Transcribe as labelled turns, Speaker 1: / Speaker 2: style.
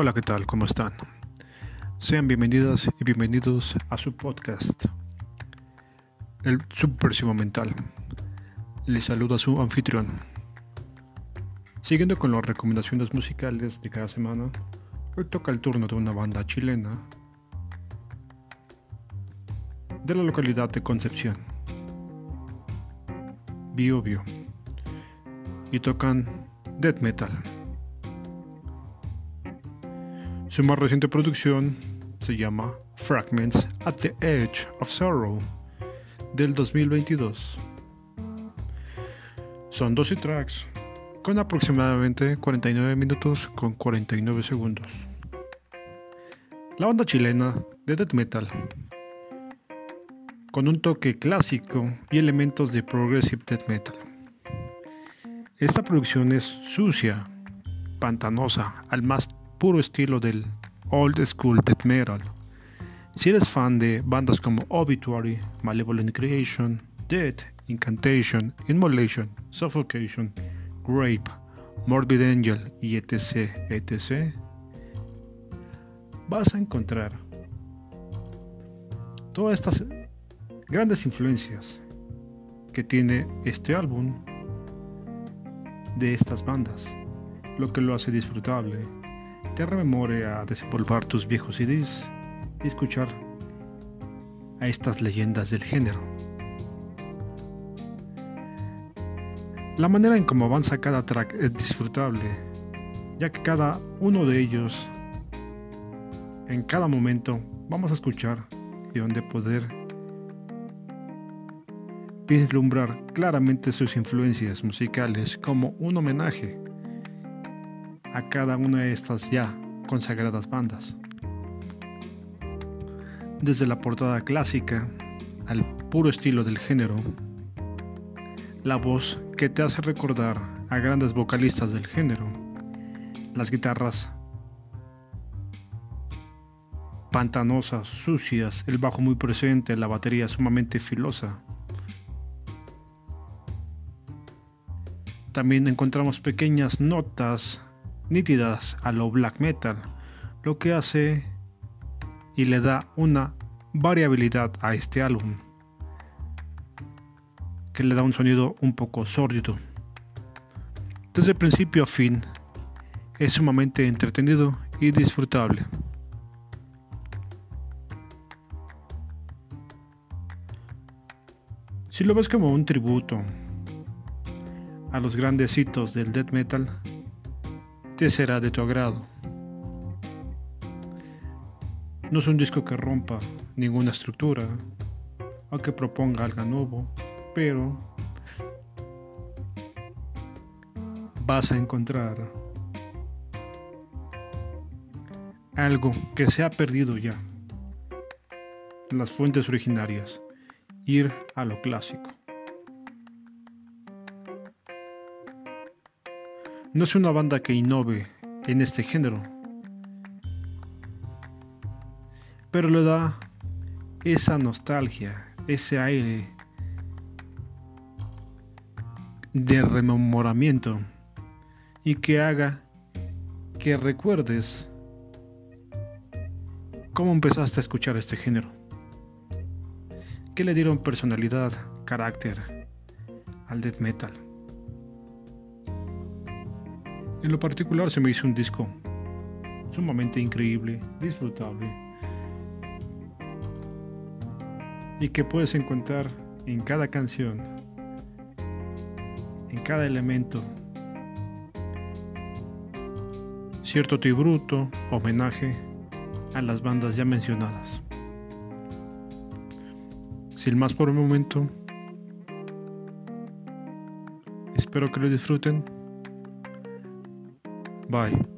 Speaker 1: Hola, ¿qué tal? ¿Cómo están? Sean bienvenidas y bienvenidos a su podcast, El Subversivo Mental. Les saluda su anfitrión. Siguiendo con las recomendaciones musicales de cada semana, hoy toca el turno de una banda chilena de la localidad de Concepción, Bio Bio, y tocan death metal. Su más reciente producción se llama Fragments at the Edge of Sorrow del 2022. Son 12 tracks con aproximadamente 49 minutos con 49 segundos. La banda chilena de death metal con un toque clásico y elementos de progressive death metal. Esta producción es sucia, pantanosa, al más puro estilo del old school death metal. Si eres fan de bandas como Obituary, Malevolent Creation, Death, Incantation, Immolation, Suffocation, Grape, Morbid Angel y etc, etc, vas a encontrar todas estas grandes influencias que tiene este álbum de estas bandas, lo que lo hace disfrutable te rememore a desempolvar tus viejos CDs y escuchar a estas leyendas del género. La manera en cómo avanza cada track es disfrutable, ya que cada uno de ellos, en cada momento, vamos a escuchar y donde poder vislumbrar claramente sus influencias musicales como un homenaje a cada una de estas ya consagradas bandas. Desde la portada clásica al puro estilo del género, la voz que te hace recordar a grandes vocalistas del género, las guitarras pantanosas, sucias, el bajo muy presente, la batería sumamente filosa. También encontramos pequeñas notas nítidas a lo black metal, lo que hace y le da una variabilidad a este álbum, que le da un sonido un poco sórdido. Desde principio a fin, es sumamente entretenido y disfrutable. Si lo ves como un tributo a los grandes hitos del death metal, te será de tu agrado. No es un disco que rompa ninguna estructura o que proponga algo nuevo, pero vas a encontrar algo que se ha perdido ya. Las fuentes originarias. Ir a lo clásico. No es una banda que innove en este género, pero le da esa nostalgia, ese aire de rememoramiento y que haga que recuerdes cómo empezaste a escuchar este género, que le dieron personalidad, carácter al death metal. En lo particular se me hizo un disco sumamente increíble, disfrutable y que puedes encontrar en cada canción, en cada elemento, cierto tributo, homenaje a las bandas ya mencionadas. Sin más por el momento, espero que lo disfruten Bye.